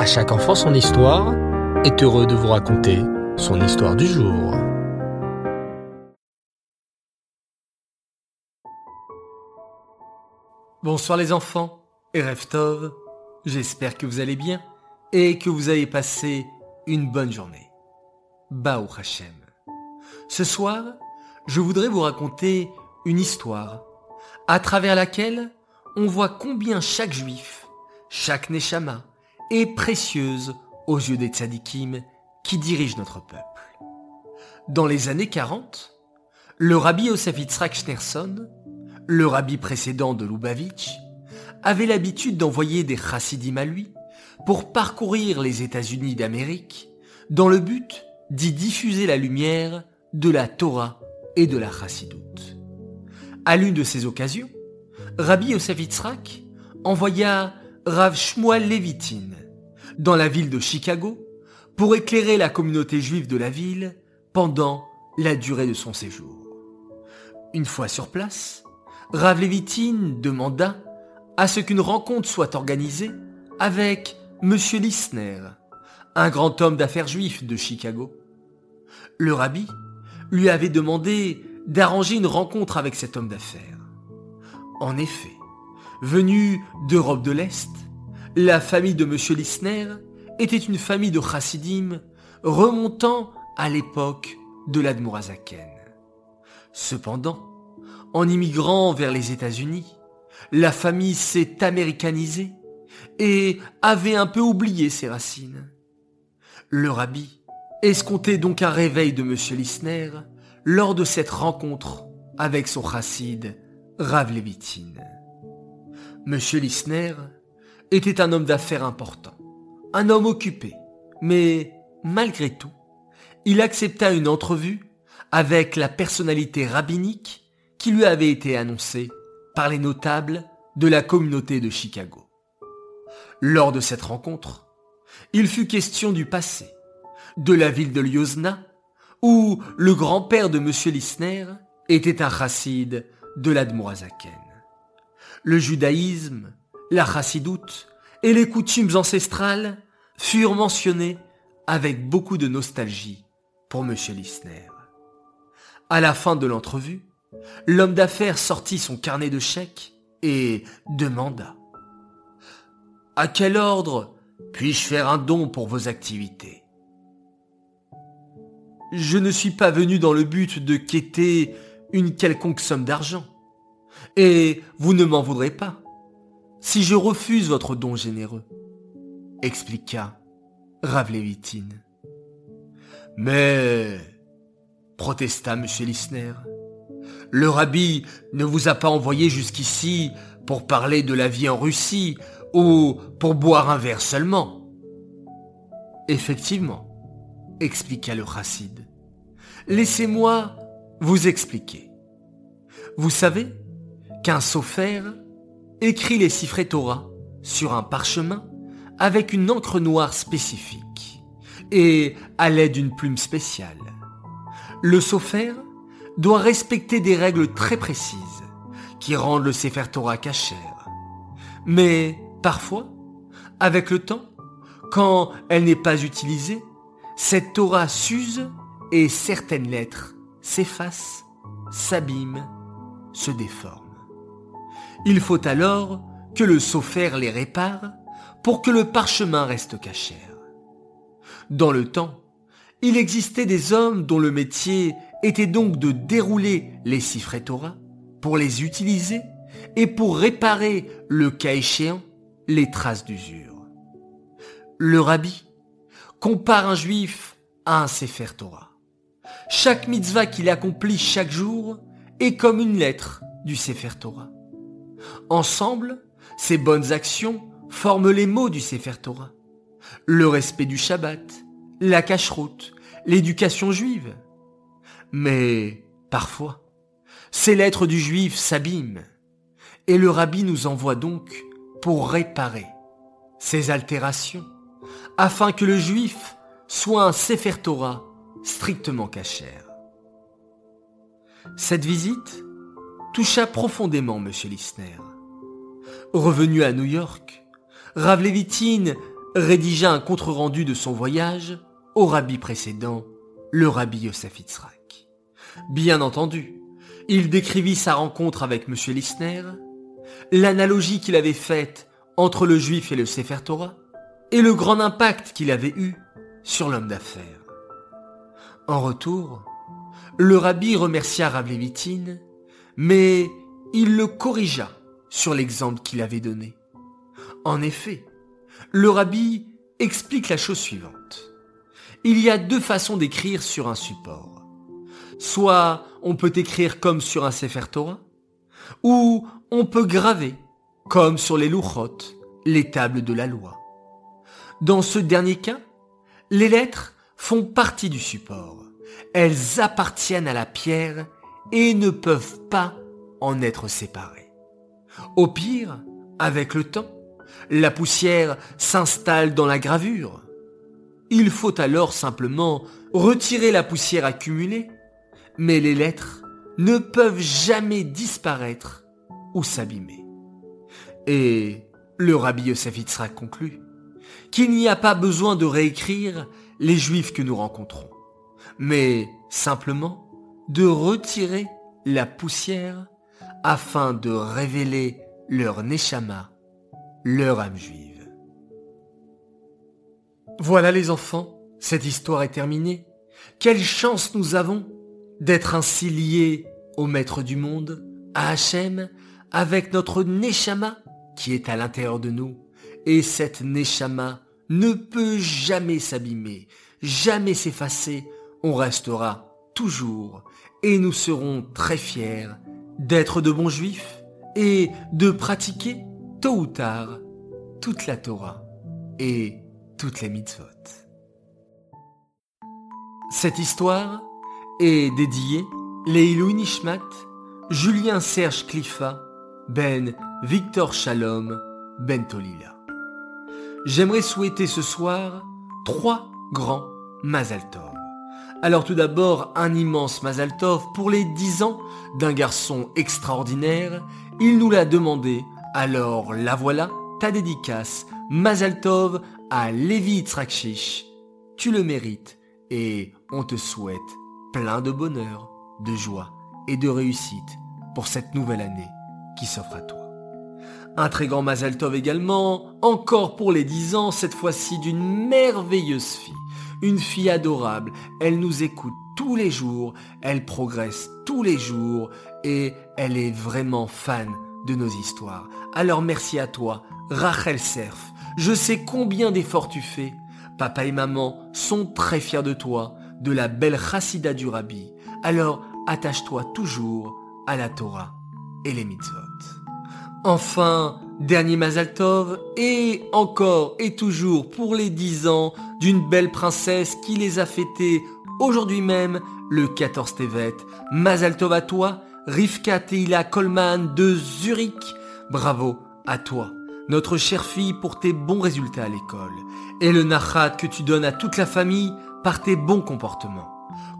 À chaque enfant son histoire est heureux de vous raconter son histoire du jour. Bonsoir les enfants et Reftov, j'espère que vous allez bien et que vous avez passé une bonne journée. Bao Hashem. Ce soir, je voudrais vous raconter une histoire à travers laquelle on voit combien chaque juif, chaque neshama, est précieuse aux yeux des tzadikim qui dirigent notre peuple. Dans les années 40, le rabbi Yosef Yitzhak Schneerson, le rabbi précédent de Lubavitch, avait l'habitude d'envoyer des chassidim à lui pour parcourir les États-Unis d'Amérique dans le but d'y diffuser la lumière de la Torah et de la chassidoute. À l'une de ces occasions, Rabbi Yosef envoya Rav Shmuel Levitin dans la ville de Chicago pour éclairer la communauté juive de la ville pendant la durée de son séjour. Une fois sur place, Rav Levitin demanda à ce qu'une rencontre soit organisée avec Monsieur Lissner, un grand homme d'affaires juif de Chicago. Le rabbi lui avait demandé d'arranger une rencontre avec cet homme d'affaires. En effet, venu d'Europe de l'Est, la famille de M. Lissner était une famille de chassidim remontant à l'époque de l'Admorazaken. Cependant, en immigrant vers les États-Unis, la famille s'est américanisée et avait un peu oublié ses racines. Le rabbi escomptait donc un réveil de M. Lissner lors de cette rencontre avec son chassid Rav Levitin. Monsieur Lissner était un homme d'affaires important, un homme occupé, mais malgré tout, il accepta une entrevue avec la personnalité rabbinique qui lui avait été annoncée par les notables de la communauté de Chicago. Lors de cette rencontre, il fut question du passé, de la ville de Lyosna, où le grand-père de M. Lissner était un chassid de l'Admorazaken. Le judaïsme, la chassidoute et les coutumes ancestrales furent mentionnés avec beaucoup de nostalgie pour M. Lissner. À la fin de l'entrevue, l'homme d'affaires sortit son carnet de chèques et demanda À quel ordre puis-je faire un don pour vos activités? Je ne suis pas venu dans le but de quêter une quelconque somme d'argent. Et vous ne m'en voudrez pas si je refuse votre don généreux, expliqua Ravlevitin. Mais, protesta M. Lissner, le rabbi ne vous a pas envoyé jusqu'ici pour parler de la vie en Russie ou pour boire un verre seulement. Effectivement, expliqua le chassid. Laissez-moi vous expliquer. Vous savez qu'un sophère écrit les siffrés Torah sur un parchemin avec une encre noire spécifique et à l'aide d'une plume spéciale. Le sophère doit respecter des règles très précises qui rendent le Sefer Torah cachère. Mais parfois, avec le temps, quand elle n'est pas utilisée, cette Torah s'use et certaines lettres s'effacent, s'abîment, se déforment. Il faut alors que le sophère les répare pour que le parchemin reste cachère. Dans le temps, il existait des hommes dont le métier était donc de dérouler les siffrets Torah pour les utiliser et pour réparer, le cas échéant, les traces d'usure. Le rabbi compare un juif à un Sefer Torah. Chaque mitzvah qu'il accomplit chaque jour est comme une lettre du Sefer Torah. Ensemble, ces bonnes actions forment les mots du Sefer Torah. Le respect du Shabbat, la cacheroute, l'éducation juive. Mais parfois, ces lettres du juif s'abîment et le rabbi nous envoie donc pour réparer ces altérations afin que le juif soit un Sefer Torah strictement cachère. Cette visite toucha profondément M. Lissner. Revenu à New York, Rav rédigea un compte-rendu de son voyage au rabbi précédent, le rabbi Yosef Yitzhak. Bien entendu, il décrivit sa rencontre avec M. Lissner, l'analogie qu'il avait faite entre le juif et le Sefer Torah, et le grand impact qu'il avait eu sur l'homme d'affaires. En retour, le rabbi remercia Rav mais il le corrigea sur l'exemple qu'il avait donné. En effet, le rabbi explique la chose suivante. Il y a deux façons d'écrire sur un support. Soit on peut écrire comme sur un Sefer Torah, ou on peut graver comme sur les louchot, les tables de la loi. Dans ce dernier cas, les lettres font partie du support. Elles appartiennent à la pierre et ne peuvent pas en être séparées. Au pire, avec le temps, la poussière s'installe dans la gravure. Il faut alors simplement retirer la poussière accumulée, mais les lettres ne peuvent jamais disparaître ou s'abîmer. Et le rabbi Yosef conclut qu'il n'y a pas besoin de réécrire les juifs que nous rencontrons, mais simplement de retirer la poussière afin de révéler leur neshama, leur âme juive. Voilà les enfants, cette histoire est terminée. Quelle chance nous avons d'être ainsi liés au Maître du monde, à Hachem, avec notre neshama qui est à l'intérieur de nous. Et cette neshama ne peut jamais s'abîmer, jamais s'effacer. On restera toujours et nous serons très fiers d'être de bons juifs et de pratiquer tôt ou tard toute la Torah et toutes les mitzvot. Cette histoire est dédiée Leilou Nishmat, Julien Serge Cliffa, Ben Victor Shalom, Ben Tolila. J'aimerais souhaiter ce soir trois grands Mazal Alors tout d'abord, un immense Mazal pour les dix ans d'un garçon extraordinaire. Il nous l'a demandé, alors la voilà, ta dédicace, Mazal à Lévi Trakshish. Tu le mérites et on te souhaite plein de bonheur, de joie et de réussite pour cette nouvelle année qui s'offre à toi. Un très grand Mazal également, encore pour les dix ans, cette fois-ci d'une merveilleuse fille. Une fille adorable, elle nous écoute tous les jours, elle progresse tous les jours et elle est vraiment fan de nos histoires. Alors merci à toi, Rachel Serf. Je sais combien d'efforts tu fais. Papa et maman sont très fiers de toi, de la belle Chassida du Rabbi. Alors attache-toi toujours à la Torah et les mitzvot. Enfin, dernier Mazaltov, et encore et toujours pour les 10 ans d'une belle princesse qui les a fêtés aujourd'hui même, le 14 Tevet. Mazaltov à toi, Rivka Teila Coleman de Zurich. Bravo à toi, notre chère fille, pour tes bons résultats à l'école, et le nachat que tu donnes à toute la famille par tes bons comportements.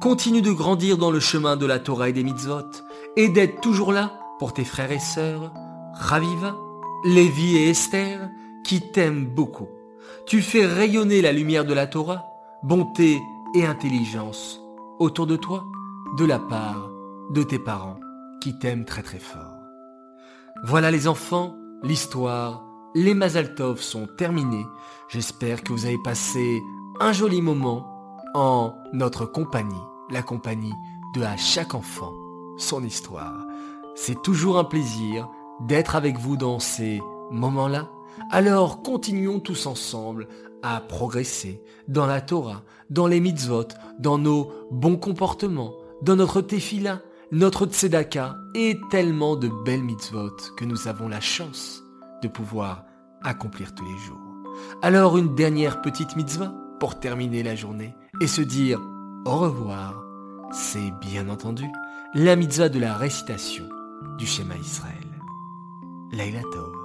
Continue de grandir dans le chemin de la Torah et des mitzvot, et d'être toujours là pour tes frères et sœurs, Raviva, Lévi et Esther, qui t'aiment beaucoup. Tu fais rayonner la lumière de la Torah, bonté et intelligence autour de toi, de la part de tes parents qui t'aiment très très fort. Voilà les enfants, l'histoire, les Mazaltov sont terminés. J'espère que vous avez passé un joli moment en notre compagnie, la compagnie de à chaque enfant son histoire. C'est toujours un plaisir d'être avec vous dans ces moments-là, alors continuons tous ensemble à progresser dans la Torah, dans les mitzvot, dans nos bons comportements, dans notre tefila, notre tzedaka et tellement de belles mitzvot que nous avons la chance de pouvoir accomplir tous les jours. Alors une dernière petite mitzvah pour terminer la journée et se dire au revoir, c'est bien entendu la mitzvah de la récitation du schéma Israël. 累了都。